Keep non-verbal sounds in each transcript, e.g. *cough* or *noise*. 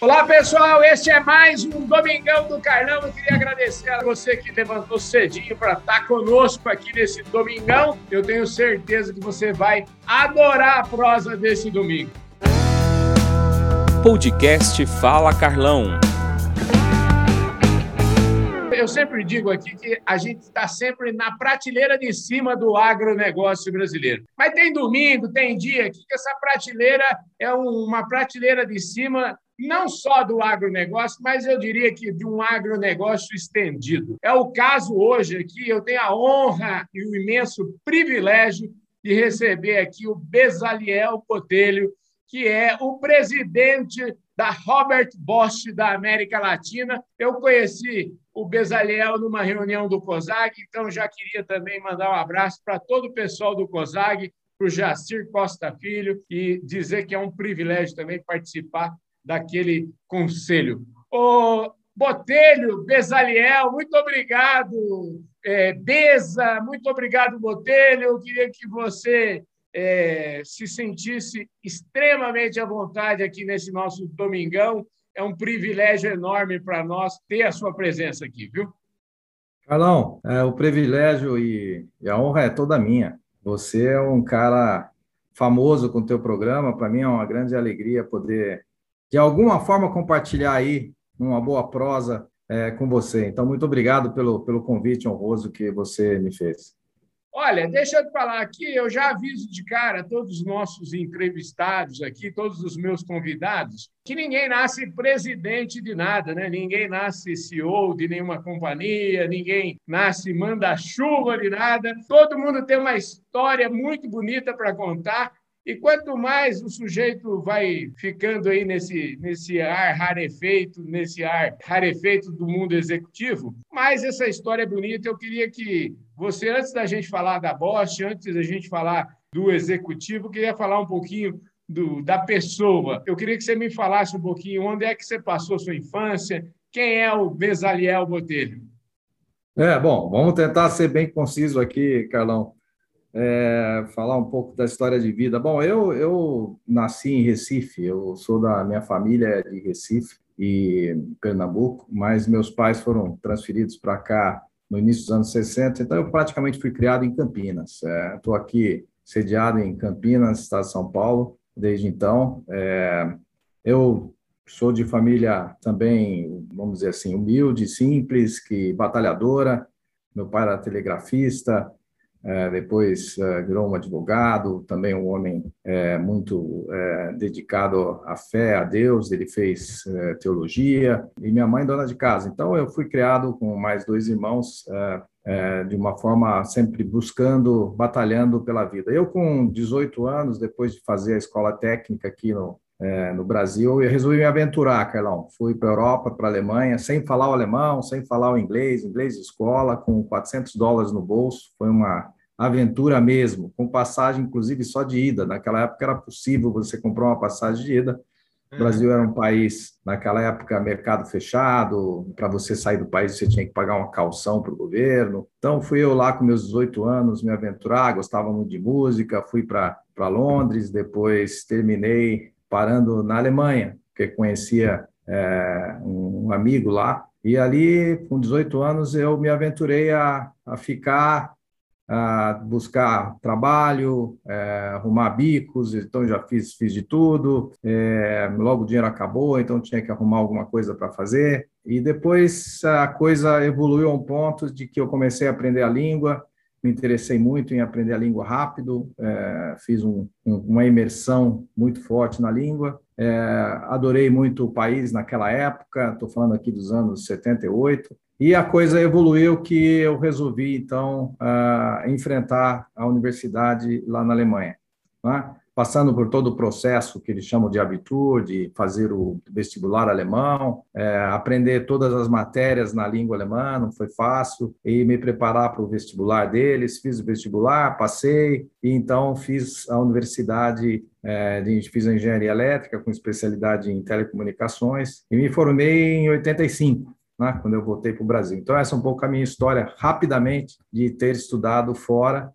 Olá, pessoal. Este é mais um Domingão do Carlão. Eu queria agradecer a você que levantou cedinho para estar conosco aqui nesse Domingão. Eu tenho certeza que você vai adorar a prosa desse domingo. Podcast Fala Carlão. Eu sempre digo aqui que a gente está sempre na prateleira de cima do agronegócio brasileiro. Mas tem domingo, tem dia aqui que essa prateleira é uma prateleira de cima não só do agronegócio, mas eu diria que de um agronegócio estendido. É o caso hoje aqui, eu tenho a honra e o imenso privilégio de receber aqui o Bezaliel Botelho, que é o presidente da Robert Bosch da América Latina. Eu conheci o Bezaliel numa reunião do COSAG, então já queria também mandar um abraço para todo o pessoal do COSAG, para o Jacir Costa Filho, e dizer que é um privilégio também participar daquele conselho. Botelho, Bezaliel, muito obrigado. É, Beza, muito obrigado, Botelho. Eu queria que você é, se sentisse extremamente à vontade aqui nesse nosso domingão. É um privilégio enorme para nós ter a sua presença aqui, viu? Carlão, é, o privilégio e, e a honra é toda minha. Você é um cara famoso com o teu programa. Para mim é uma grande alegria poder de alguma forma compartilhar aí uma boa prosa é, com você. Então, muito obrigado pelo, pelo convite honroso que você me fez. Olha, deixa eu te falar aqui, eu já aviso de cara todos os nossos entrevistados aqui, todos os meus convidados, que ninguém nasce presidente de nada, né? Ninguém nasce CEO de nenhuma companhia, ninguém nasce manda-chuva de nada. Todo mundo tem uma história muito bonita para contar e quanto mais o sujeito vai ficando aí nesse, nesse ar rarefeito, nesse ar rarefeito do mundo executivo, mais essa história é bonita. Eu queria que você, antes da gente falar da Bosch, antes da gente falar do executivo, queria falar um pouquinho do, da pessoa. Eu queria que você me falasse um pouquinho onde é que você passou sua infância, quem é o Bezaliel Botelho? É, bom, vamos tentar ser bem conciso aqui, Carlão é, falar um pouco da história de vida. Bom, eu, eu nasci em Recife, eu sou da minha família de Recife e Pernambuco, mas meus pais foram transferidos para cá no início dos anos 60, então eu praticamente fui criado em Campinas. Estou é, aqui sediado em Campinas, estado de São Paulo, desde então. É, eu sou de família também, vamos dizer assim, humilde, simples, que batalhadora. Meu pai era telegrafista, é, depois é, virou um advogado, também um homem é, muito é, dedicado à fé, a Deus, ele fez é, teologia, e minha mãe dona de casa. Então, eu fui criado com mais dois irmãos, é, de uma forma sempre buscando, batalhando pela vida. Eu, com 18 anos, depois de fazer a escola técnica aqui no, é, no Brasil, eu resolvi me aventurar, Carlão. Fui para a Europa, para a Alemanha, sem falar o alemão, sem falar o inglês, inglês de escola, com 400 dólares no bolso. Foi uma aventura mesmo, com passagem, inclusive, só de ida. Naquela época era possível você comprar uma passagem de ida. O uhum. Brasil era um país, naquela época, mercado fechado. Para você sair do país, você tinha que pagar uma calção para o governo. Então, fui eu lá com meus 18 anos me aventurar, gostava muito de música, fui para Londres, depois terminei parando na Alemanha, porque conhecia é, um amigo lá. E ali, com 18 anos, eu me aventurei a, a ficar a buscar trabalho, é, arrumar bicos, então já fiz, fiz de tudo. É, logo o dinheiro acabou, então tinha que arrumar alguma coisa para fazer. E depois a coisa evoluiu a um ponto de que eu comecei a aprender a língua, me interessei muito em aprender a língua rápido, é, fiz um, um, uma imersão muito forte na língua. É, adorei muito o país naquela época, estou falando aqui dos anos 78. E a coisa evoluiu que eu resolvi, então, uh, enfrentar a universidade lá na Alemanha. Né? Passando por todo o processo que eles chamam de Abitur, de fazer o vestibular alemão, é, aprender todas as matérias na língua alemã, não foi fácil, e me preparar para o vestibular deles. Fiz o vestibular, passei, e então fiz a universidade é, fiz a engenharia elétrica com especialidade em telecomunicações e me formei em 85 né, quando eu voltei para o Brasil. Então, essa é um pouco a minha história, rapidamente, de ter estudado fora,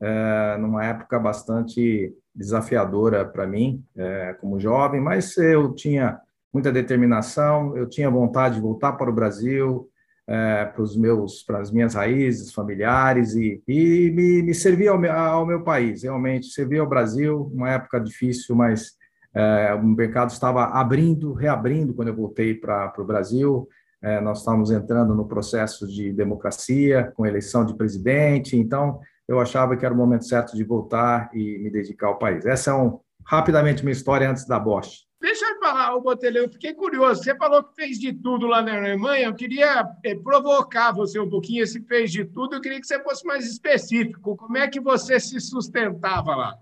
é, numa época bastante desafiadora para mim, é, como jovem, mas eu tinha muita determinação. Eu tinha vontade de voltar para o Brasil, é, para os meus, para as minhas raízes familiares e, e me, me servir ao meu, ao meu país, realmente servir ao Brasil, uma época difícil, mas é, o mercado estava abrindo, reabrindo quando eu voltei para o Brasil. É, nós estávamos entrando no processo de democracia, com eleição de presidente, então eu achava que era o momento certo de voltar e me dedicar ao país. Essa é um, rapidamente minha história antes da Bosch. Deixa eu falar, o Botelho, eu fiquei curioso. Você falou que fez de tudo lá na Alemanha. Eu queria é, provocar você um pouquinho. Esse fez de tudo, eu queria que você fosse mais específico. Como é que você se sustentava lá?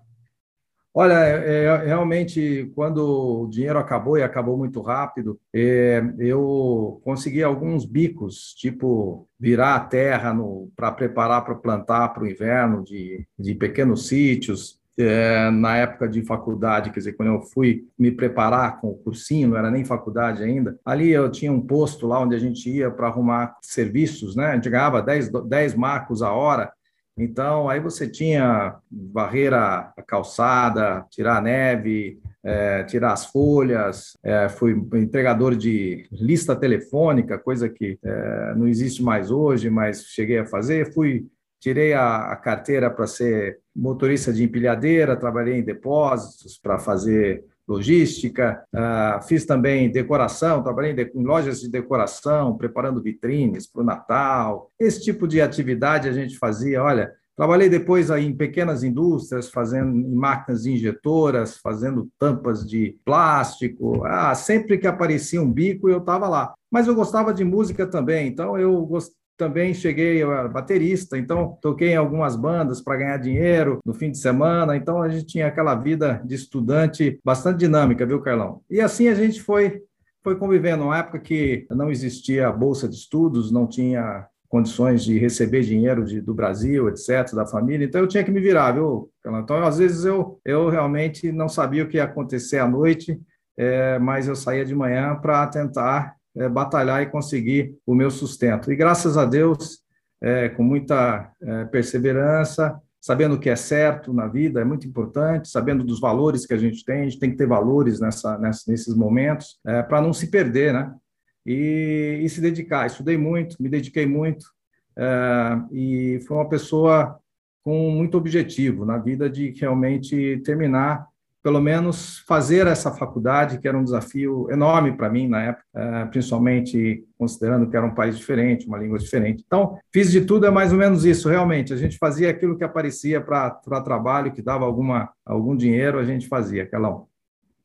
Olha, é, é, realmente, quando o dinheiro acabou e acabou muito rápido, é, eu consegui alguns bicos, tipo virar a terra para preparar para plantar para o inverno de, de pequenos sítios. É, na época de faculdade, quer dizer, quando eu fui me preparar com o cursinho, não era nem faculdade ainda, ali eu tinha um posto lá onde a gente ia para arrumar serviços, né? A gente ganhava 10, 10 marcos a hora, então, aí você tinha barreira a calçada, tirar a neve, é, tirar as folhas, é, fui entregador de lista telefônica, coisa que é, não existe mais hoje, mas cheguei a fazer. Fui, tirei a, a carteira para ser motorista de empilhadeira, trabalhei em depósitos para fazer logística, uh, fiz também decoração, trabalhei em, lojas de decoração, preparando vitrines para o Natal. Esse tipo de atividade a gente fazia. Olha, trabalhei depois em pequenas indústrias, fazendo em máquinas injetoras, fazendo tampas de plástico. Ah, sempre que aparecia um bico, eu estava lá. Mas eu gostava de música também, então eu também cheguei a baterista, então toquei em algumas bandas para ganhar dinheiro no fim de semana. Então a gente tinha aquela vida de estudante bastante dinâmica, viu, Carlão? E assim a gente foi foi convivendo. Uma época que não existia bolsa de estudos, não tinha condições de receber dinheiro de, do Brasil, etc., da família. Então eu tinha que me virar, viu, Carlão? Então às vezes eu eu realmente não sabia o que ia acontecer à noite. É, mas eu saía de manhã para tentar é, batalhar e conseguir o meu sustento. E graças a Deus, é, com muita é, perseverança, sabendo o que é certo na vida, é muito importante, sabendo dos valores que a gente tem, a gente tem que ter valores nessa, nessa nesses momentos, é, para não se perder, né? E, e, se dedicar. Estudei muito, me dediquei muito, é, e foi uma pessoa com muito objetivo na vida de realmente terminar pelo menos fazer essa faculdade, que era um desafio enorme para mim na época, eh, principalmente considerando que era um país diferente, uma língua diferente. Então, fiz de tudo, é mais ou menos isso, realmente. A gente fazia aquilo que aparecia para trabalho, que dava alguma, algum dinheiro, a gente fazia, aquela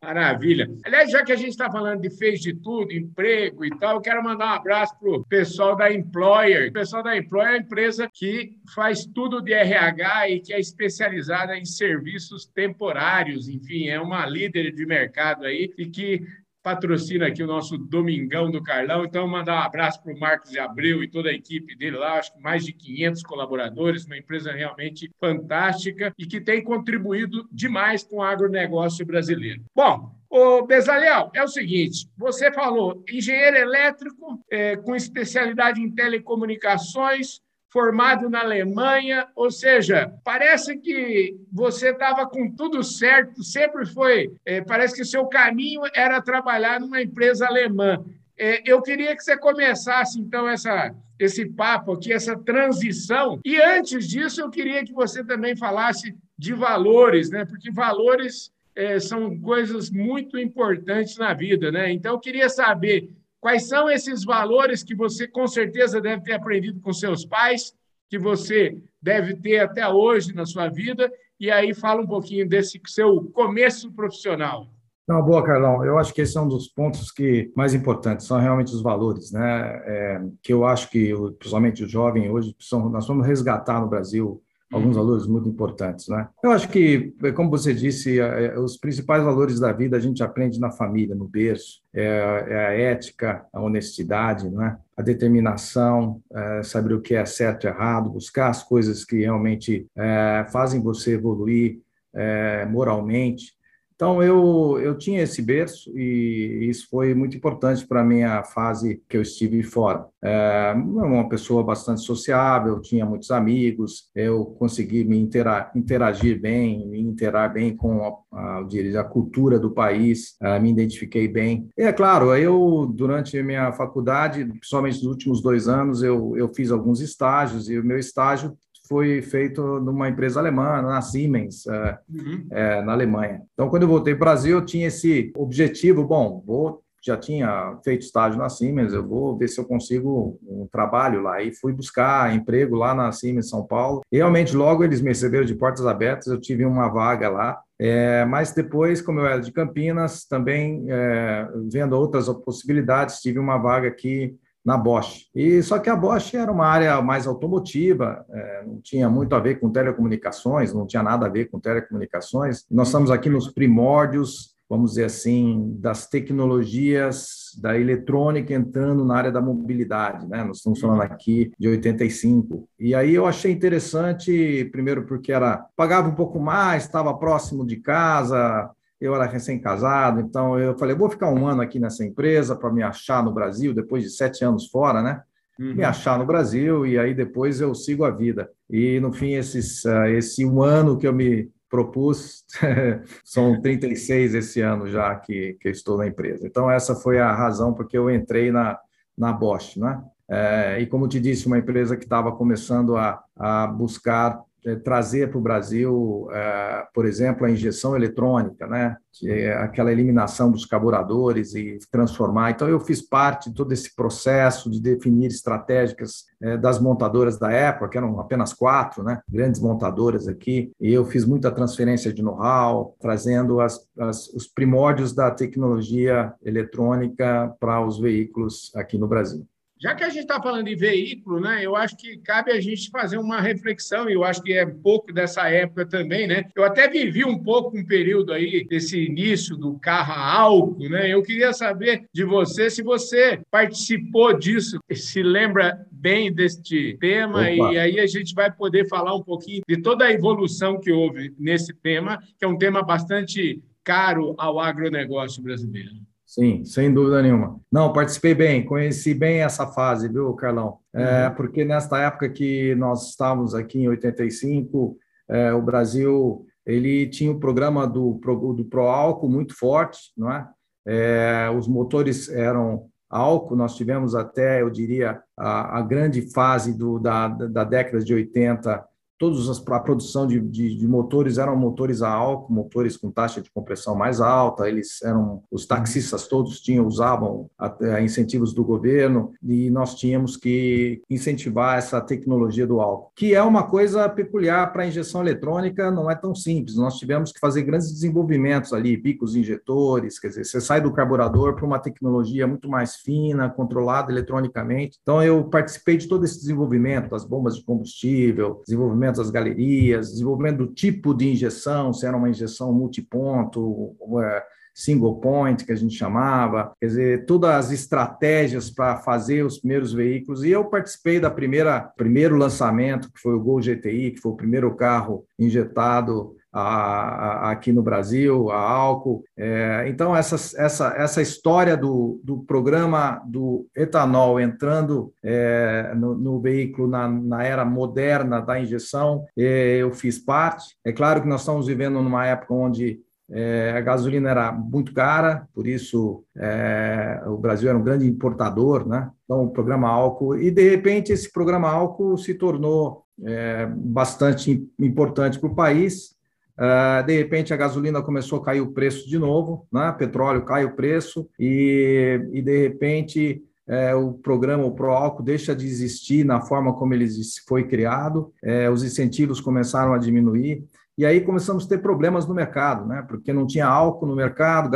Maravilha. Aliás, já que a gente está falando de fez de tudo, emprego e tal, eu quero mandar um abraço para o pessoal da Employer. O pessoal da Employer é a empresa que faz tudo de RH e que é especializada em serviços temporários. Enfim, é uma líder de mercado aí e que patrocina aqui o nosso Domingão do Carlão. Então, mandar um abraço para o Marcos de Abreu e toda a equipe dele lá, acho que mais de 500 colaboradores, uma empresa realmente fantástica e que tem contribuído demais com o agronegócio brasileiro. Bom, Ô, Bezaliel, é o seguinte: você falou engenheiro elétrico é, com especialidade em telecomunicações, formado na Alemanha, ou seja, parece que você estava com tudo certo, sempre foi, é, parece que o seu caminho era trabalhar numa empresa alemã. É, eu queria que você começasse, então, essa, esse papo aqui, essa transição. E antes disso, eu queria que você também falasse de valores, né? porque valores é, são coisas muito importantes na vida. Né? Então, eu queria saber Quais são esses valores que você com certeza deve ter aprendido com seus pais, que você deve ter até hoje na sua vida? E aí fala um pouquinho desse seu começo profissional. Não, boa, Carlão. Eu acho que esse é um dos pontos que mais importantes são realmente os valores, né? É, que eu acho que, principalmente o jovem hoje, são, nós vamos resgatar no Brasil alguns uhum. valores muito importantes, né? Eu acho que, como você disse, os principais valores da vida a gente aprende na família, no berço. É, é a ética, a honestidade, né? A determinação, é saber o que é certo e errado, buscar as coisas que realmente é, fazem você evoluir é, moralmente. Então, eu, eu tinha esse berço e isso foi muito importante para a minha fase que eu estive fora. É uma pessoa bastante sociável, tinha muitos amigos, eu consegui me interagir bem, me interar bem com a, a, a cultura do país, é, me identifiquei bem. E é claro, eu, durante a minha faculdade, principalmente nos últimos dois anos, eu, eu fiz alguns estágios e o meu estágio foi feito numa empresa alemã, na Siemens, é, uhum. é, na Alemanha. Então, quando eu voltei para o Brasil, eu tinha esse objetivo, bom, vou já tinha feito estágio na Siemens, eu vou ver se eu consigo um trabalho lá. E fui buscar emprego lá na Siemens São Paulo. E, realmente, logo eles me receberam de portas abertas, eu tive uma vaga lá. É, mas depois, como eu era de Campinas, também é, vendo outras possibilidades, tive uma vaga aqui na Bosch. E só que a Bosch era uma área mais automotiva, é, não tinha muito a ver com telecomunicações, não tinha nada a ver com telecomunicações. Nós estamos aqui nos primórdios, vamos dizer assim, das tecnologias da eletrônica entrando na área da mobilidade, né? Nós estamos falando aqui de 85. E aí eu achei interessante, primeiro porque era pagava um pouco mais, estava próximo de casa, eu era recém-casado, então eu falei, vou ficar um ano aqui nessa empresa para me achar no Brasil, depois de sete anos fora, né? Uhum. Me achar no Brasil e aí depois eu sigo a vida. E no fim, esses, uh, esse um ano que eu me propus, *laughs* são 36 esse ano já que, que estou na empresa. Então, essa foi a razão porque eu entrei na, na Bosch, né? É, e como te disse, uma empresa que estava começando a, a buscar trazer para o Brasil, é, por exemplo, a injeção eletrônica, né? É aquela eliminação dos carburadores e transformar. Então, eu fiz parte de todo esse processo de definir estratégicas é, das montadoras da época, que eram apenas quatro, né? grandes montadoras aqui, e eu fiz muita transferência de know-how, trazendo as, as, os primórdios da tecnologia eletrônica para os veículos aqui no Brasil. Já que a gente está falando de veículo, né, eu acho que cabe a gente fazer uma reflexão, e eu acho que é um pouco dessa época também, né? Eu até vivi um pouco um período aí desse início do carro a álcool, né? Eu queria saber de você se você participou disso, se lembra bem deste tema, Opa. e aí a gente vai poder falar um pouquinho de toda a evolução que houve nesse tema, que é um tema bastante caro ao agronegócio brasileiro. Sim, sem dúvida nenhuma. Não, participei bem, conheci bem essa fase, viu, Carlão? É, uhum. porque nesta época que nós estávamos aqui em 85, é, o Brasil ele tinha o programa do, do Proálcool muito forte, não é? é? Os motores eram álcool, nós tivemos até, eu diria, a, a grande fase do, da, da década de 80 todos as, a produção de, de, de, motores eram motores a álcool, motores com taxa de compressão mais alta, eles eram, os taxistas todos tinham, usavam a, incentivos do governo e nós tínhamos que incentivar essa tecnologia do álcool, que é uma coisa peculiar para a injeção eletrônica, não é tão simples, nós tivemos que fazer grandes desenvolvimentos ali, picos injetores, quer dizer, você sai do carburador para uma tecnologia muito mais fina, controlada eletronicamente, então eu participei de todo esse desenvolvimento, das bombas de combustível, desenvolvimento desenvolvimento das galerias, desenvolvimento do tipo de injeção, se era uma injeção multiponto, é, single point, que a gente chamava, quer dizer, todas as estratégias para fazer os primeiros veículos. E eu participei da primeira primeiro lançamento, que foi o Gol GTI, que foi o primeiro carro injetado a, a, aqui no Brasil, a álcool. É, então, essa, essa, essa história do, do programa do etanol entrando é, no, no, veículo na, na, era moderna da injeção, é, eu fiz parte. É claro que nós estamos vivendo numa época onde é, a gasolina era muito cara, por isso é, o Brasil era um grande importador, né? Então, o programa álcool, e de repente esse programa álcool se tornou é, bastante importante para o país, Uh, de repente a gasolina começou a cair o preço de novo, né? petróleo cai o preço e, e de repente é, o programa, o ProAlco, deixa de existir na forma como ele foi criado, é, os incentivos começaram a diminuir, e aí começamos a ter problemas no mercado, né? porque não tinha álcool no mercado,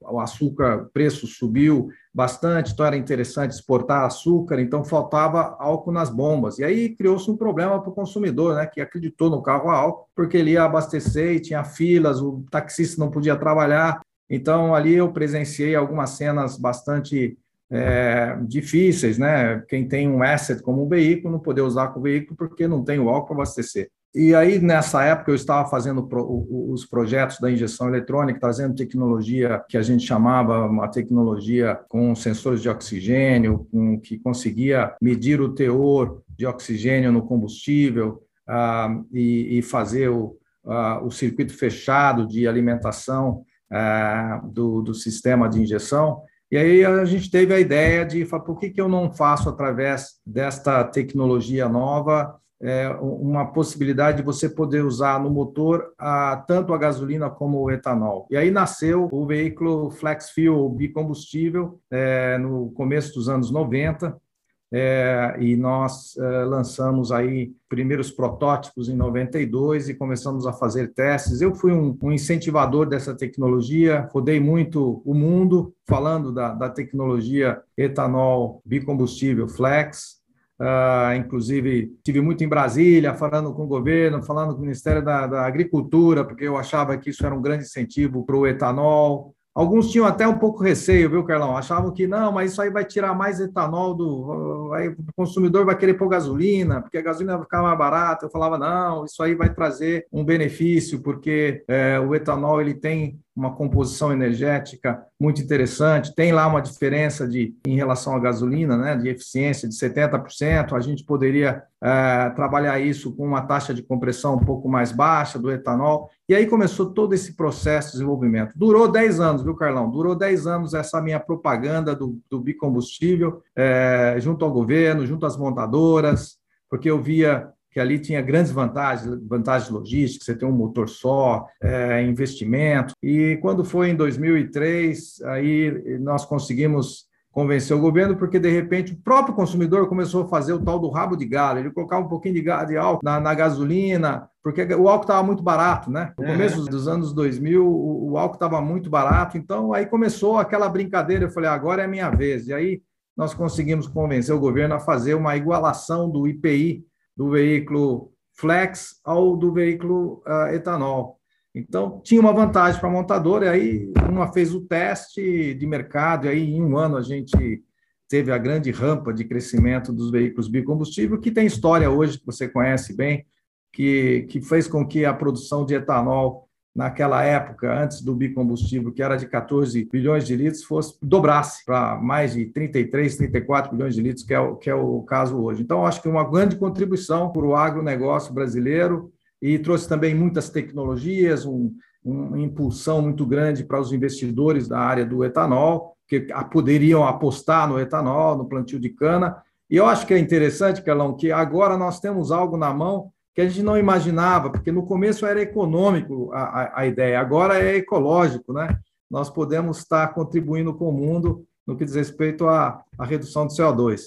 o açúcar, o preço subiu, bastante, então era interessante exportar açúcar, então faltava álcool nas bombas. E aí criou-se um problema para o consumidor, né, que acreditou no carro a álcool, porque ele ia abastecer e tinha filas, o taxista não podia trabalhar. Então ali eu presenciei algumas cenas bastante é, difíceis, né? Quem tem um asset como um veículo não poder usar com o veículo porque não tem o álcool para abastecer. E aí, nessa época, eu estava fazendo os projetos da injeção eletrônica, trazendo tecnologia que a gente chamava uma tecnologia com sensores de oxigênio, com, que conseguia medir o teor de oxigênio no combustível ah, e, e, fazer o, ah, o circuito fechado de alimentação ah, do, do sistema de injeção. E aí a gente teve a ideia de, por que, que eu não faço através desta tecnologia nova uma possibilidade de você poder usar no motor a, tanto a gasolina como o etanol. E aí nasceu o veículo Flex Fuel bicombustível é, no começo dos anos 90, é, e nós é, lançamos aí primeiros protótipos em 92 e começamos a fazer testes. Eu fui um, um incentivador dessa tecnologia, rodei muito o mundo falando da, da tecnologia etanol bicombustível Flex, Uh, inclusive, tive muito em Brasília, falando com o governo, falando com o Ministério da, da Agricultura, porque eu achava que isso era um grande incentivo para o etanol. Alguns tinham até um pouco receio, viu, Carlão? Achavam que não, mas isso aí vai tirar mais etanol do. Aí o consumidor vai querer pôr gasolina, porque a gasolina vai ficar mais barata. Eu falava, não, isso aí vai trazer um benefício, porque é, o etanol ele tem uma composição energética muito interessante. Tem lá uma diferença de, em relação à gasolina, né, de eficiência de 70%. A gente poderia é, trabalhar isso com uma taxa de compressão um pouco mais baixa do etanol. E aí começou todo esse processo de desenvolvimento. Durou 10 anos, viu, Carlão? Durou 10 anos essa minha propaganda do, do bicombustível, é, junto ao governo, junto às montadoras, porque eu via que ali tinha grandes vantagens, vantagens logísticas, você tem um motor só, é, investimento. E quando foi em 2003, aí nós conseguimos convencer o governo, porque de repente o próprio consumidor começou a fazer o tal do rabo de galo, ele colocava um pouquinho de, de álcool na, na gasolina, porque o álcool estava muito barato, né? No começo é. dos anos 2000, o, o álcool estava muito barato, então aí começou aquela brincadeira, eu falei, agora é a minha vez, e aí nós conseguimos convencer o governo a fazer uma igualação do IPI do veículo flex ao do veículo uh, etanol. Então, tinha uma vantagem para a montadora, e aí uma fez o teste de mercado, e aí em um ano a gente teve a grande rampa de crescimento dos veículos bicombustível, que tem história hoje, que você conhece bem, que, que fez com que a produção de etanol naquela época, antes do bicombustível, que era de 14 bilhões de litros, fosse dobrasse para mais de 33, 34 bilhões de litros, que é o, que é o caso hoje. Então, acho que uma grande contribuição para o agronegócio brasileiro e trouxe também muitas tecnologias, um, uma impulsão muito grande para os investidores da área do etanol, que poderiam apostar no etanol, no plantio de cana. E eu acho que é interessante, Carlão, que agora nós temos algo na mão que a gente não imaginava, porque no começo era econômico a, a, a, ideia, agora é ecológico, né? Nós podemos estar contribuindo com o mundo no que diz respeito à, à redução do CO2.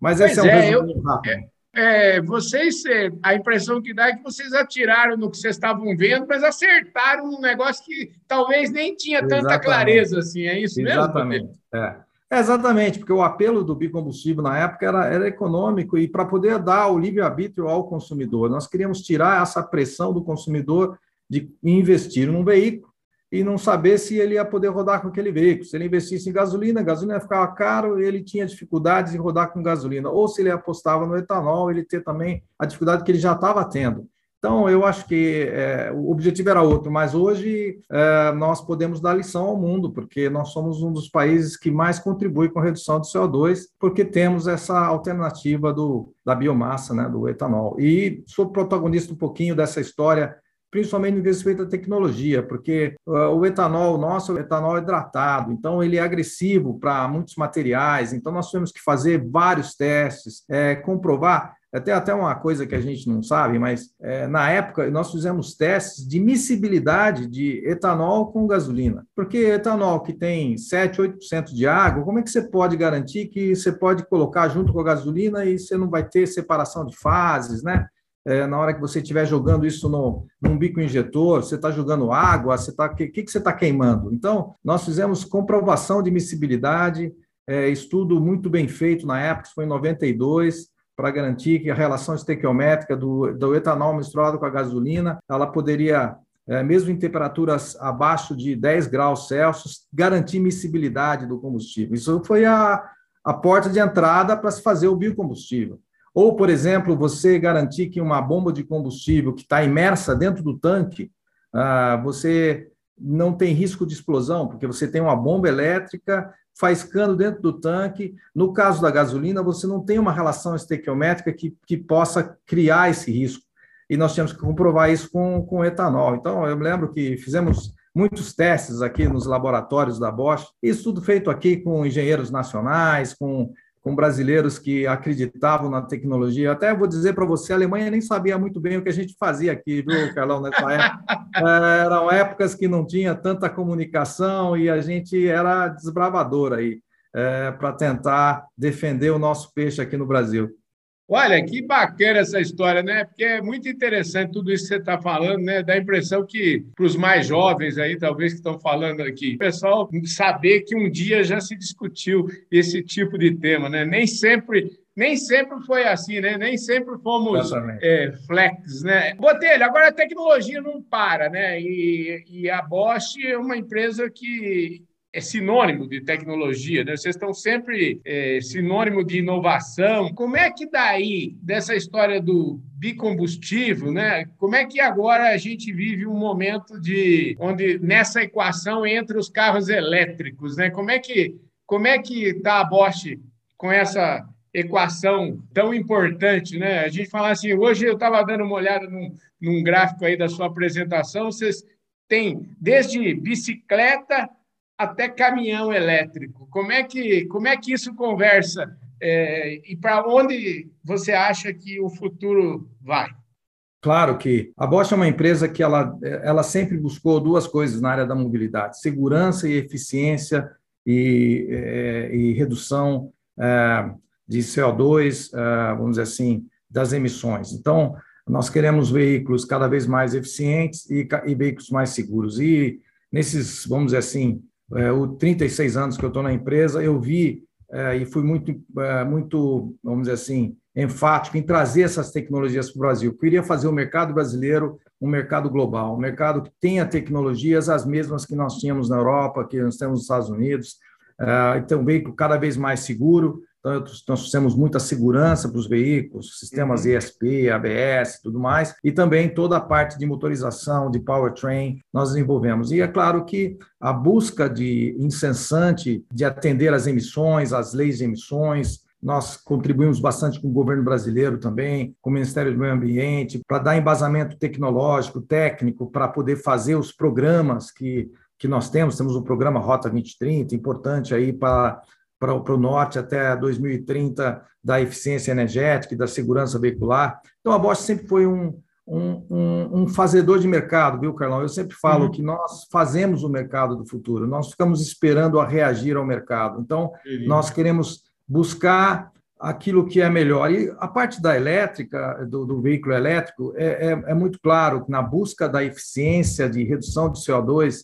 Mas pois esse é um é, eu, rápido. É, é, vocês, é, a impressão que dá é que vocês atiraram no que vocês estavam vendo, mas acertaram um negócio que talvez nem tinha tanta Exatamente. clareza assim, é isso mesmo? Exatamente. É. É, exatamente, porque o apelo do bicombustível na época era, era econômico e para poder dar o livre-arbítrio ao consumidor. Nós queríamos tirar essa pressão do consumidor de investir num veículo e não saber se ele ia poder rodar com aquele veículo. Se ele investisse em gasolina, a gasolina ficava caro e ele tinha dificuldades em rodar com gasolina. Ou se ele apostava no etanol, ele ter também a dificuldade que ele já estava tendo. Então, eu acho que é, o objetivo era outro, mas hoje é, nós podemos dar lição ao mundo, porque nós somos um dos países que mais contribui com a redução do CO2, porque temos essa alternativa do, da biomassa, né, do etanol. E sou protagonista um pouquinho dessa história principalmente no que respeito à tecnologia, porque uh, o etanol nosso, o etanol hidratado, então ele é agressivo para muitos materiais, então nós temos que fazer vários testes, é, comprovar até até uma coisa que a gente não sabe, mas é, na época nós fizemos testes de miscibilidade de etanol com gasolina. Porque etanol que tem 7, 8% de água, como é que você pode garantir que você pode colocar junto com a gasolina e você não vai ter separação de fases, né? É, na hora que você estiver jogando isso no, num bico injetor, você está jogando água, você está, o que, que, que você está queimando? Então, nós fizemos comprovação de miscibilidade, é, estudo muito bem feito na época, foi em 92, para garantir que a relação estequiométrica do, do etanol misturado com a gasolina, ela poderia, é, mesmo em temperaturas abaixo de 10 graus Celsius, garantir miscibilidade do combustível. Isso foi a, a porta de entrada para se fazer o biocombustível. Ou, por exemplo, você garantir que uma bomba de combustível que está imersa dentro do tanque, ah, você não tem risco de explosão, porque você tem uma bomba elétrica faiscando dentro do tanque. No caso da gasolina, você não tem uma relação estequiométrica que, que possa criar esse risco. E nós tínhamos que comprovar isso com, com etanol. Então, eu lembro que fizemos muitos testes aqui nos laboratórios da Bosch, isso tudo feito aqui com engenheiros nacionais, com com brasileiros que acreditavam na tecnologia. Até vou dizer para você, a Alemanha nem sabia muito bem o que a gente fazia aqui, viu, Carlão, nessa época. *laughs* É, eram épocas que não tinha tanta comunicação e a gente era desbravador aí é, para tentar defender o nosso peixe aqui no Brasil. Olha, que bacana essa história, né? Porque é muito interessante tudo isso que você está falando, né? Dá a impressão que, para os mais jovens aí, talvez que estão falando aqui, o pessoal saber que um dia já se discutiu esse tipo de tema, né? Nem sempre nem sempre foi assim, né? Nem sempre fomos é, flex, né? Botelho, agora a tecnologia não para, né? E, e a Bosch é uma empresa que é sinônimo de tecnologia, né? Vocês estão sempre é, sinônimo de inovação. Como é que daí, dessa história do bicombustível, né? Como é que agora a gente vive um momento de onde nessa equação entra os carros elétricos, né? Como é que como é que está a Bosch com essa equação tão importante, né? A gente fala assim, hoje eu estava dando uma olhada num, num gráfico aí da sua apresentação, vocês têm desde bicicleta até caminhão elétrico. Como é que, como é que isso conversa? É, e para onde você acha que o futuro vai? Claro que a Bosch é uma empresa que ela, ela sempre buscou duas coisas na área da mobilidade: segurança e eficiência e, é, e redução é, de CO2, é, vamos dizer assim, das emissões. Então, nós queremos veículos cada vez mais eficientes e, e veículos mais seguros. E nesses, vamos dizer assim, é, o 36 anos que eu estou na empresa, eu vi é, e fui muito, é, muito, vamos dizer assim, enfático em trazer essas tecnologias para o Brasil. Eu queria fazer o mercado brasileiro um mercado global, um mercado que tenha tecnologias as mesmas que nós tínhamos na Europa, que nós temos nos Estados Unidos, é, um veículo cada vez mais seguro, então, nós trouxemos muita segurança para os veículos, sistemas uhum. ESP, ABS e tudo mais, e também toda a parte de motorização, de powertrain, nós desenvolvemos. E é claro que a busca de incessante de atender às emissões, às leis de emissões, nós contribuímos bastante com o governo brasileiro também, com o Ministério do Meio Ambiente, para dar embasamento tecnológico, técnico, para poder fazer os programas que, que nós temos. Temos o programa Rota 2030, importante aí para para, o norte até 2030 da eficiência energética e da segurança veicular. Então, a Bosch sempre foi um, um, um, um fazedor de mercado, viu, Carlão? Eu sempre falo uhum. que nós fazemos o mercado do futuro, nós ficamos esperando a reagir ao mercado. Então, nós queremos buscar aquilo que é melhor. E a parte da elétrica, do, do veículo elétrico, é, é, é, muito claro que na busca da eficiência de redução de CO2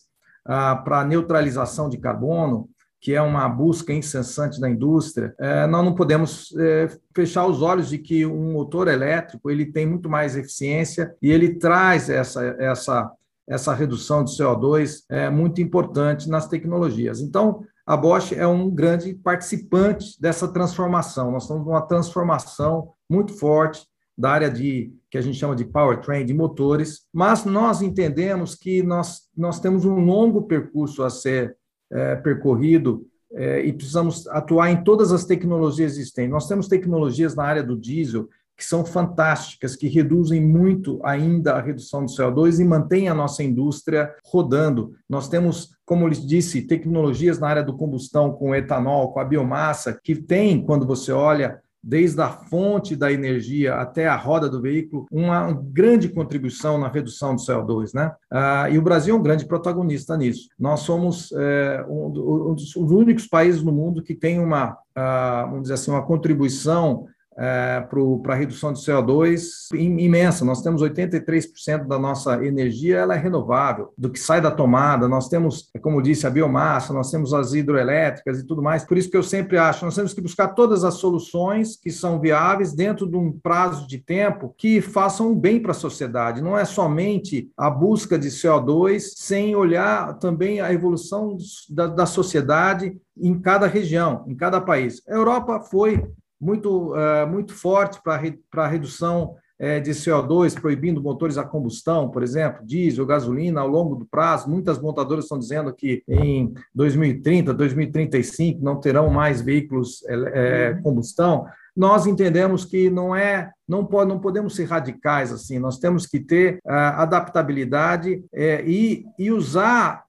ah, para neutralização de carbono, que é uma busca incessante da indústria, é, nós não podemos é, fechar os olhos de que um motor elétrico ele tem muito mais eficiência e ele traz essa, essa, essa redução de CO2 é, muito importante nas tecnologias. Então, a Bosch é um grande participante dessa transformação. Nós estamos numa transformação muito forte da área de que a gente chama de powertrain, de motores, mas nós entendemos que nós, nós temos um longo percurso a ser é, percorrido é, e precisamos atuar em todas as tecnologias existentes. Nós temos tecnologias na área do diesel que são fantásticas, que reduzem muito ainda a redução do CO2 e mantêm a nossa indústria rodando. Nós temos, como lhes disse, tecnologias na área do combustão com etanol, com a biomassa, que tem, quando você olha desde a fonte da energia até a roda do veículo, uma grande contribuição na redução do CO2, né? Ah, e o Brasil é um grande protagonista nisso. Nós somos é, um, um, dos únicos países no mundo que tem uma, ah, vamos dizer assim, uma contribuição é, para a redução de CO2 imensa. Nós temos 83% da nossa energia ela é renovável, do que sai da tomada. Nós temos, como disse, a biomassa, nós temos as hidroelétricas e tudo mais. Por isso que eu sempre acho, nós temos que buscar todas as soluções que são viáveis dentro de um prazo de tempo que façam bem para a sociedade. Não é somente a busca de CO2 sem olhar também a evolução da, da sociedade em cada região, em cada país. A Europa foi muito, uh, muito forte para a redução é, de CO2, proibindo motores a combustão, por exemplo, diesel, gasolina, ao longo do prazo. Muitas montadoras estão dizendo que em 2030, 2035 não terão mais veículos é, combustão. Nós entendemos que não é, não pode, não podemos ser radicais assim. Nós temos que ter adaptabilidade é, e, e usar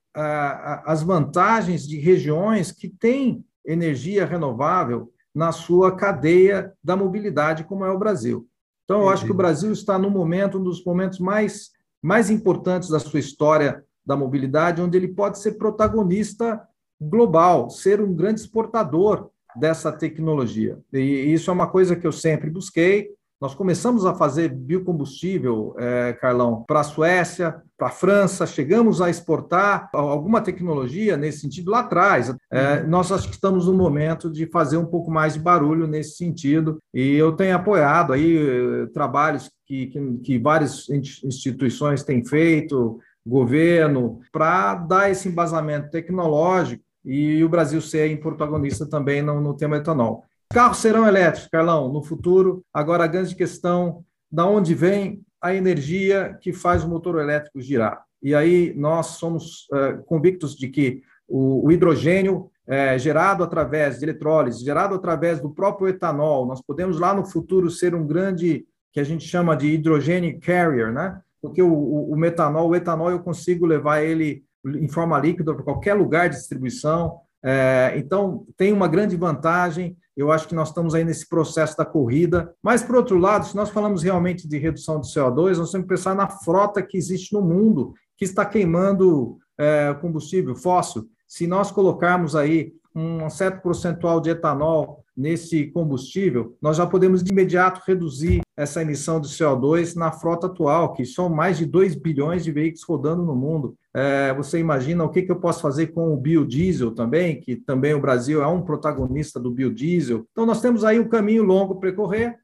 as vantagens de regiões que têm energia renovável na sua cadeia da mobilidade, como é o Brasil. Então, eu acho que o Brasil está no momento, um dos momentos mais, mais importantes da sua história da mobilidade, onde ele pode ser protagonista global, ser um grande exportador dessa tecnologia. E isso é uma coisa que eu sempre busquei, nós começamos a fazer biocombustível, é, Carlão, para a Suécia, para a França, chegamos a exportar alguma tecnologia nesse sentido lá atrás. É, nós acho que estamos no momento de fazer um pouco mais de barulho nesse sentido, e eu tenho apoiado aí eh, trabalhos que, que, que várias instituições têm feito, governo, para dar esse embasamento tecnológico e o Brasil ser protagonista também no, no tema etanol. Carros serão elétricos, Carlão, no futuro. Agora, a grande questão, da onde vem a energia que faz o motor elétrico girar? E aí nós somos uh, convictos de que o, o hidrogênio é, gerado através de eletrólise, gerado através do próprio etanol, nós podemos lá no futuro ser um grande, que a gente chama de hidrogênio carrier, né? Porque o, o, o metanol, o etanol eu consigo levar ele em forma líquida para qualquer lugar de distribuição. É, então, tem uma grande vantagem. Eu acho que nós estamos aí nesse processo da corrida. Mas, por outro lado, se nós falamos realmente de redução de CO2, nós temos que pensar na frota que existe no mundo, que está queimando é, combustível fóssil. Se nós colocarmos aí um certo percentual de etanol nesse combustível, nós já podemos de imediato reduzir essa emissão de CO2 na frota atual, que são mais de 2 bilhões de veículos rodando no mundo. É, você imagina o que, que eu posso fazer com o biodiesel também, que também o Brasil é um protagonista do biodiesel. Então, nós temos aí um caminho longo para percorrer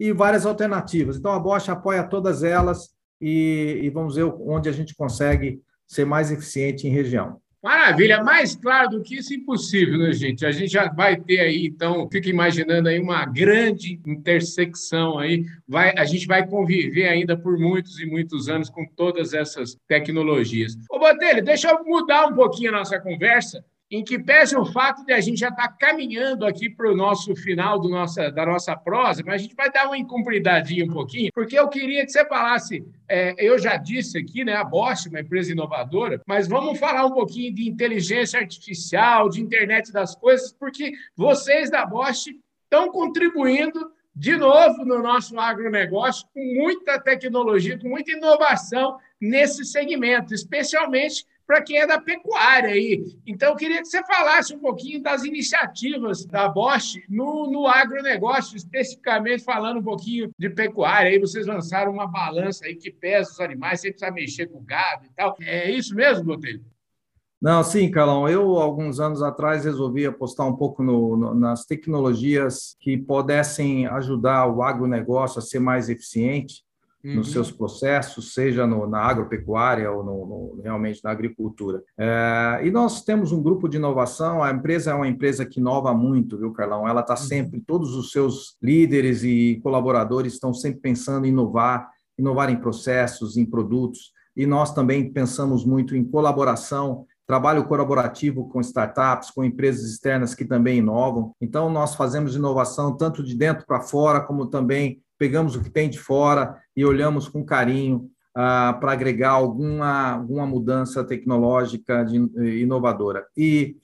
e várias alternativas. Então, a Bosch apoia todas elas e, e vamos ver onde a gente consegue ser mais eficiente em região. Maravilha, mais claro do que isso, impossível, né, gente? A gente já vai ter aí, então, fica imaginando aí uma grande intersecção aí, vai, a gente vai conviver ainda por muitos e muitos anos com todas essas tecnologias. Ô, Botelho, deixa eu mudar um pouquinho a nossa conversa em que pese o fato de a gente já estar tá caminhando aqui para o nosso final do nossa, da nossa prosa, mas a gente vai dar uma incumpridadinha um pouquinho, porque eu queria que você falasse, é, eu já disse aqui, né, a Bosch, uma empresa inovadora, mas vamos falar um pouquinho de inteligência artificial, de internet das coisas, porque vocês da Bosch estão contribuindo de novo no nosso agronegócio com muita tecnologia, com muita inovação nesse segmento, especialmente para quem é da pecuária aí. Então, eu queria que você falasse um pouquinho das iniciativas da Bosch no, no agronegócio, especificamente falando um pouquinho de pecuária. Aí vocês lançaram uma balança aí que pesa os animais, você precisa mexer com o gado e tal. É isso mesmo, Botelho? Não, sim, Carlão. Eu, alguns anos atrás, resolvi apostar um pouco no, no, nas tecnologias que pudessem ajudar o agronegócio a ser mais eficiente uhum. nos seus processos, seja no, na agropecuária ou no, no, realmente na agricultura. É, e nós temos um grupo de inovação, a empresa é uma empresa que inova muito, viu, Carlão? Ela está uhum. sempre, todos os seus líderes e colaboradores estão sempre pensando em inovar, inovar em processos, em produtos, e nós também pensamos muito em colaboração trabalho colaborativo com startups, com empresas externas que também inovam. Então, nós fazemos inovação tanto de dentro para fora, como também pegamos o que tem de fora e olhamos com carinho ah, para agregar alguma, alguma mudança tecnológica de, inovadora. E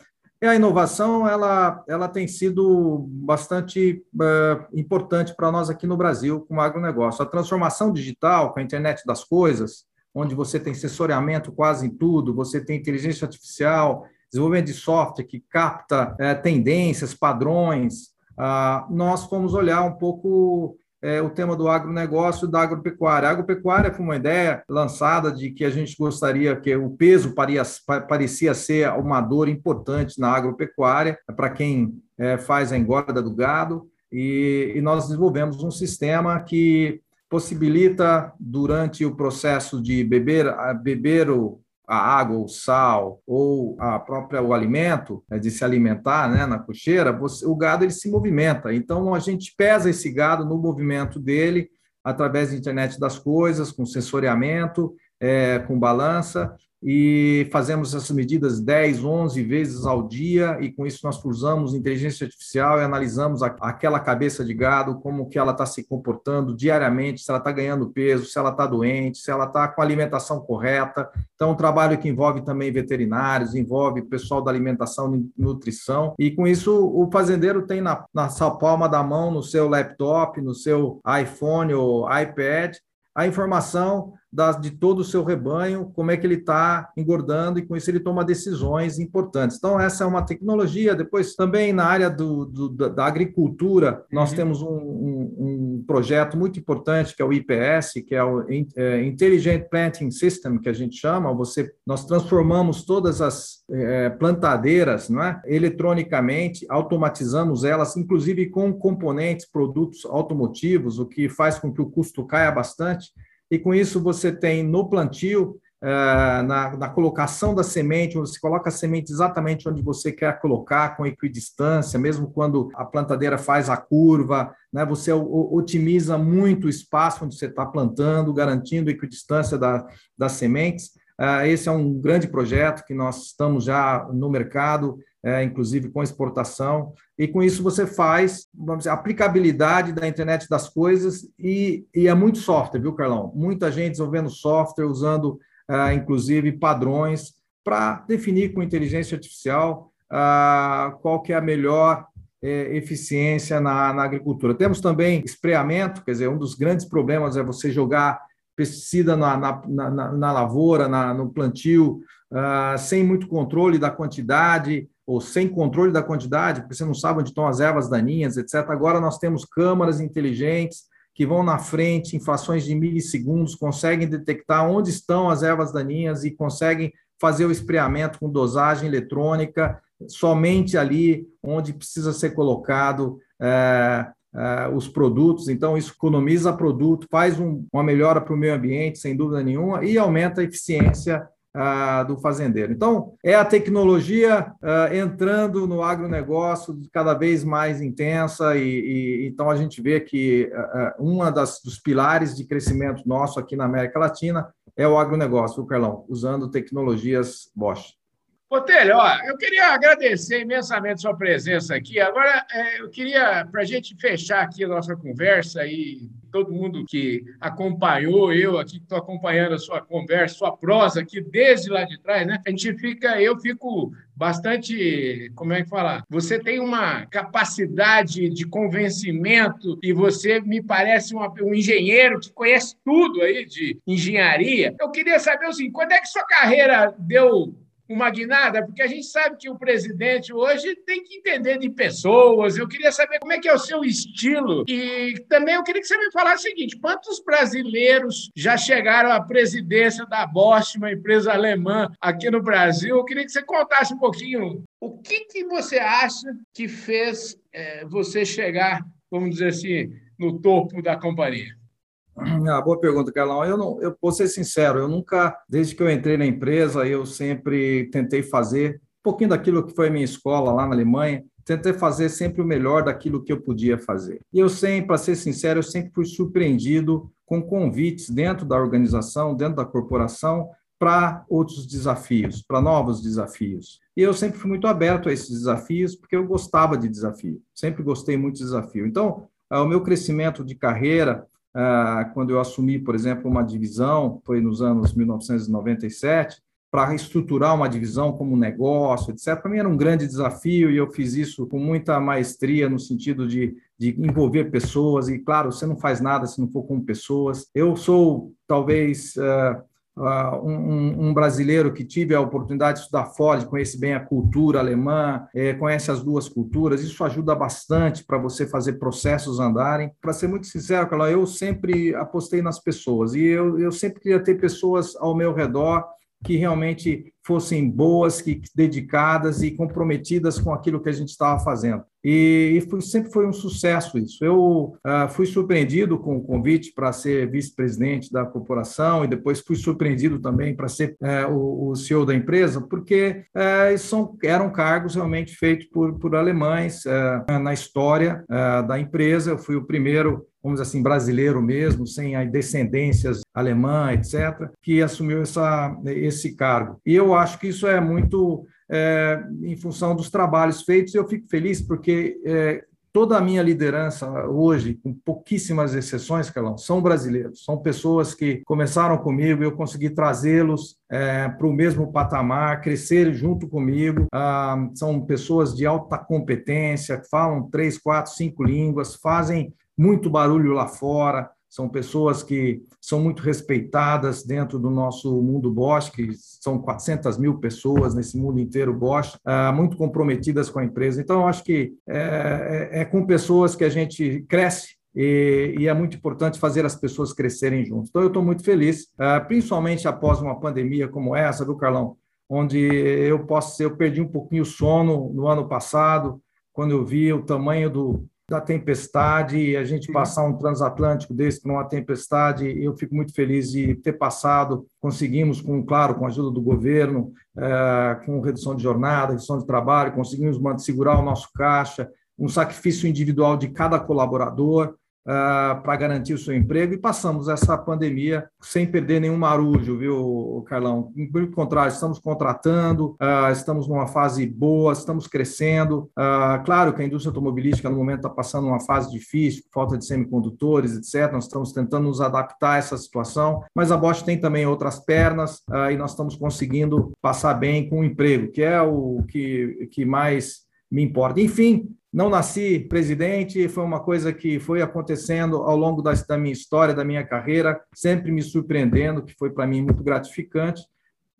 a inovação ela, ela tem sido bastante uh, importante para nós aqui no Brasil, como agronegócio. A transformação digital, com a internet das coisas, onde você tem sensoriamento quase em tudo, você tem inteligência artificial, desenvolvimento de software que capta uh, tendências, padrões. Uh, nós fomos olhar um pouco é, o tema do agronegócio e da agropecuária. A agropecuária foi uma ideia lançada de que a gente gostaria que o peso parecia ser uma dor importante na agropecuária para quem é, faz a engorda do gado, e, e nós desenvolvemos um sistema que possibilita, durante o processo de beber, beber o, a água, o sal ou a própria o alimento né, de se alimentar, né, na cocheira, você, o gado ele se movimenta. Então a gente pesa esse gado no movimento dele através da internet das coisas, com sensoriamento, é, com balança e fazemos essas medidas 10, 11 vezes ao dia e com isso nós usamos inteligência artificial e analisamos a, aquela cabeça de gado, como que ela está se comportando diariamente, se ela está ganhando peso, se ela está doente, se ela está com a alimentação correta. Então, um trabalho que envolve também veterinários, envolve pessoal da alimentação e nutrição e com isso o fazendeiro tem na, na sua palma da mão, no seu laptop, no seu iPhone ou iPad, a informação das, de todo o seu rebanho, como é que ele está engordando, e com isso ele toma decisões importantes. Então, essa é uma tecnologia. Depois, também na área do, do, da agricultura, nós uhum. temos um, um, um, projeto muito importante, que é o IPS, que é o é, Intelligent Planting System, que a gente chama. Você, nós transformamos todas as é, plantadeiras não é? eletronicamente, automatizamos elas, inclusive com componentes, produtos automotivos, o que faz com que o custo caia bastante e com isso você tem no plantio, eh, na, na, colocação da semente, você coloca a semente exatamente onde você quer colocar, com equidistância, mesmo quando a plantadeira faz a curva, né, você otimiza muito o espaço onde você está plantando, garantindo equidistância da, das sementes. Eh, esse é um grande projeto que nós estamos já no mercado, é, inclusive com exportação, e com isso você faz, vamos dizer, aplicabilidade da internet das coisas e, e é muito software, viu, Carlão? Muita gente desenvolvendo software, usando, é, inclusive, padrões para definir com inteligência artificial ah, qual que é a melhor é, eficiência na, na agricultura. Temos também espreamento, quer dizer, um dos grandes problemas é você jogar pesticida na, na, na, lavoura, no plantio, uh, sem muito controle da quantidade, ou sem controle da quantidade, porque você não sabe onde estão as ervas daninhas, etc. Agora nós temos câmaras inteligentes que vão na frente, em frações de milissegundos, conseguem detectar onde estão as ervas daninhas e conseguem fazer o espreamento com dosagem eletrônica, somente ali onde precisa ser colocado é, é, os produtos. Então, isso economiza produto, faz um, uma melhora para o meio ambiente, sem dúvida nenhuma, e aumenta a eficiência do fazendeiro. Então, é a tecnologia entrando no agronegócio cada vez mais intensa, e, e então a gente vê que uh, uma das, dos pilares de crescimento nosso aqui na América Latina é o agronegócio, o Carlão, usando tecnologias Bosch. Botelho, ó, eu queria agradecer imensamente sua presença aqui. Agora, é, eu queria, para a gente fechar aqui a nossa conversa e todo mundo que acompanhou, eu aqui que estou acompanhando a sua conversa, sua prosa aqui desde lá de trás, né? A gente fica, eu fico bastante, como é que fala? Você tem uma capacidade de convencimento e você me parece uma, um engenheiro que conhece tudo aí de engenharia. Eu queria saber assim, quando é que sua carreira deu uma guinada, porque a gente sabe que o presidente hoje tem que entender de pessoas. Eu queria saber como é que é o seu estilo. E também eu queria que você me falasse o seguinte: quantos brasileiros já chegaram à presidência da Bosch, uma empresa alemã aqui no Brasil? Eu queria que você contasse um pouquinho o que, que você acha que fez é, você chegar, vamos dizer assim, no topo da companhia. *clears throat* Ah, boa pergunta, Carlão. Eu não, eu vou ser sincero, eu nunca, desde que eu entrei na empresa, eu sempre tentei fazer um pouquinho daquilo que foi minha escola lá na Alemanha, tentei fazer sempre o melhor daquilo que eu podia fazer. E eu sempre, para ser sincero, eu sempre fui surpreendido com convites dentro da organização, dentro da corporação, para outros desafios, para novos desafios. E eu sempre fui muito aberto a esses desafios, porque eu gostava de desafio, sempre gostei muito de desafio. Então, ah, o meu crescimento de carreira, quando eu assumi, por exemplo, uma divisão, foi nos anos 1997, para estruturar uma divisão como negócio, etc. Para mim era um grande desafio e eu fiz isso com muita maestria no sentido de, de envolver pessoas. E, claro, você não faz nada se não for com pessoas. Eu sou, talvez, Uh, um, um, brasileiro que tive a oportunidade de estudar fora, conhece bem a cultura alemã, é, conhece as duas culturas, isso ajuda bastante para você fazer processos andarem. Para ser muito sincero, Carla, eu sempre apostei nas pessoas e eu, eu sempre queria ter pessoas ao meu redor que realmente fossem boas, que dedicadas e comprometidas com aquilo que a gente estava fazendo. E, e foi, sempre foi um sucesso isso. Eu uh, fui surpreendido com o convite para ser vice-presidente da corporação e depois fui surpreendido também para ser uh, o, o, CEO da empresa, porque uh, são, eram cargos realmente feitos por, por alemães eh, na história da empresa. Eu fui o primeiro vamos dizer assim, brasileiro mesmo, sem descendências alemã, etc., que assumiu essa, esse cargo. E eu acho que isso é muito é, em função dos trabalhos feitos. Eu fico feliz porque é, toda a minha liderança hoje, com pouquíssimas exceções, Carlão, são brasileiros. São pessoas que começaram comigo eu consegui trazê-los é, para o mesmo patamar, crescer junto comigo. Ah, são pessoas de alta competência, falam três, quatro, cinco línguas, fazem muito barulho lá fora, são pessoas que são muito respeitadas dentro do nosso mundo Bosch, que são 400 mil pessoas nesse mundo inteiro Bosch, ah, muito comprometidas com a empresa. Então, acho que é, é, é com pessoas que a gente cresce e, e, é muito importante fazer as pessoas crescerem juntos. Então, eu estou muito feliz, ah, principalmente após uma pandemia como essa, viu, Carlão? Onde eu posso eu perdi um pouquinho o sono no ano passado, quando eu vi o tamanho do, da tempestade e a gente passar um transatlântico desse para uma tempestade, eu fico muito feliz de ter passado. Conseguimos, com claro, com a ajuda do governo, é, com redução de jornada, redução de trabalho, conseguimos segurar o nosso caixa, um sacrifício individual de cada colaborador uh, para garantir o seu emprego e passamos essa pandemia sem perder nenhum marujo, viu, Carlão? Pelo contrário, estamos contratando, uh, estamos numa fase boa, estamos crescendo. Uh, claro que a indústria automobilística no momento está passando uma fase difícil, falta de semicondutores, etc. Nós estamos tentando nos adaptar a essa situação, mas a Bosch tem também outras pernas e nós estamos conseguindo passar bem com o emprego, que é o que, que mais me importa. Enfim, não nasci presidente, foi uma coisa que foi acontecendo ao longo da, da minha história, da minha carreira, sempre me surpreendendo, que foi para mim muito gratificante,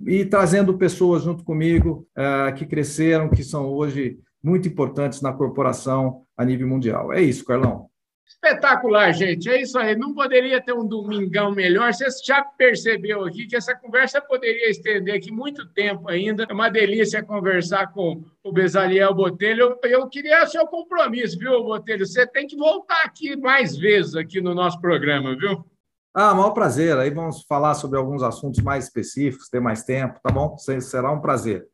e trazendo pessoas junto comigo uh, que cresceram, que são hoje muito importantes na corporação a nível mundial. É isso, Carlão. Espetacular, gente. É isso aí. Não poderia ter um domingão melhor. Você já percebeu aqui que essa conversa poderia estender aqui muito tempo ainda. É uma delícia conversar com o Bezaliel Botelho. Eu queria o seu compromisso, viu, Botelho? Você tem que voltar aqui mais vezes aqui no nosso programa, viu? Ah, maior prazer. Aí vamos falar sobre alguns assuntos mais específicos, ter mais tempo, tá bom? Será um prazer.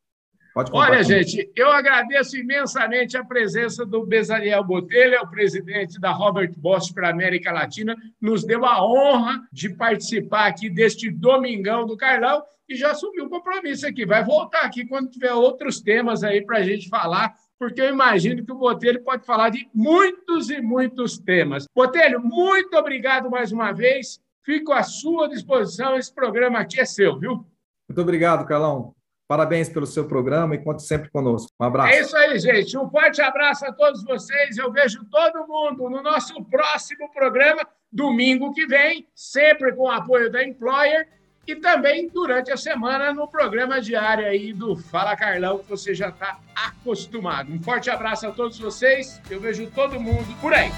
Pode Olha, gente, eu agradeço imensamente a presença do Bezaliel Botelho, é o presidente da Robert Bosch para a América Latina, nos deu a honra de participar aqui deste Domingão do Carlão e já assumiu o compromisso aqui. Vai voltar aqui quando tiver outros temas aí para a gente falar, porque eu imagino que o Botelho pode falar de muitos e muitos temas. Botelho, muito obrigado mais uma vez. Fico à sua disposição. Esse programa aqui é seu, viu? Muito obrigado, Carlão. Parabéns pelo seu programa e conte sempre conosco. Um abraço. É isso aí, gente. Um forte abraço a todos vocês. Eu vejo todo mundo no nosso próximo programa, domingo que vem, sempre com o apoio da Employer e também durante a semana no programa diário aí do Fala Carlão, que você já está acostumado. Um forte abraço a todos vocês. Eu vejo todo mundo por aí.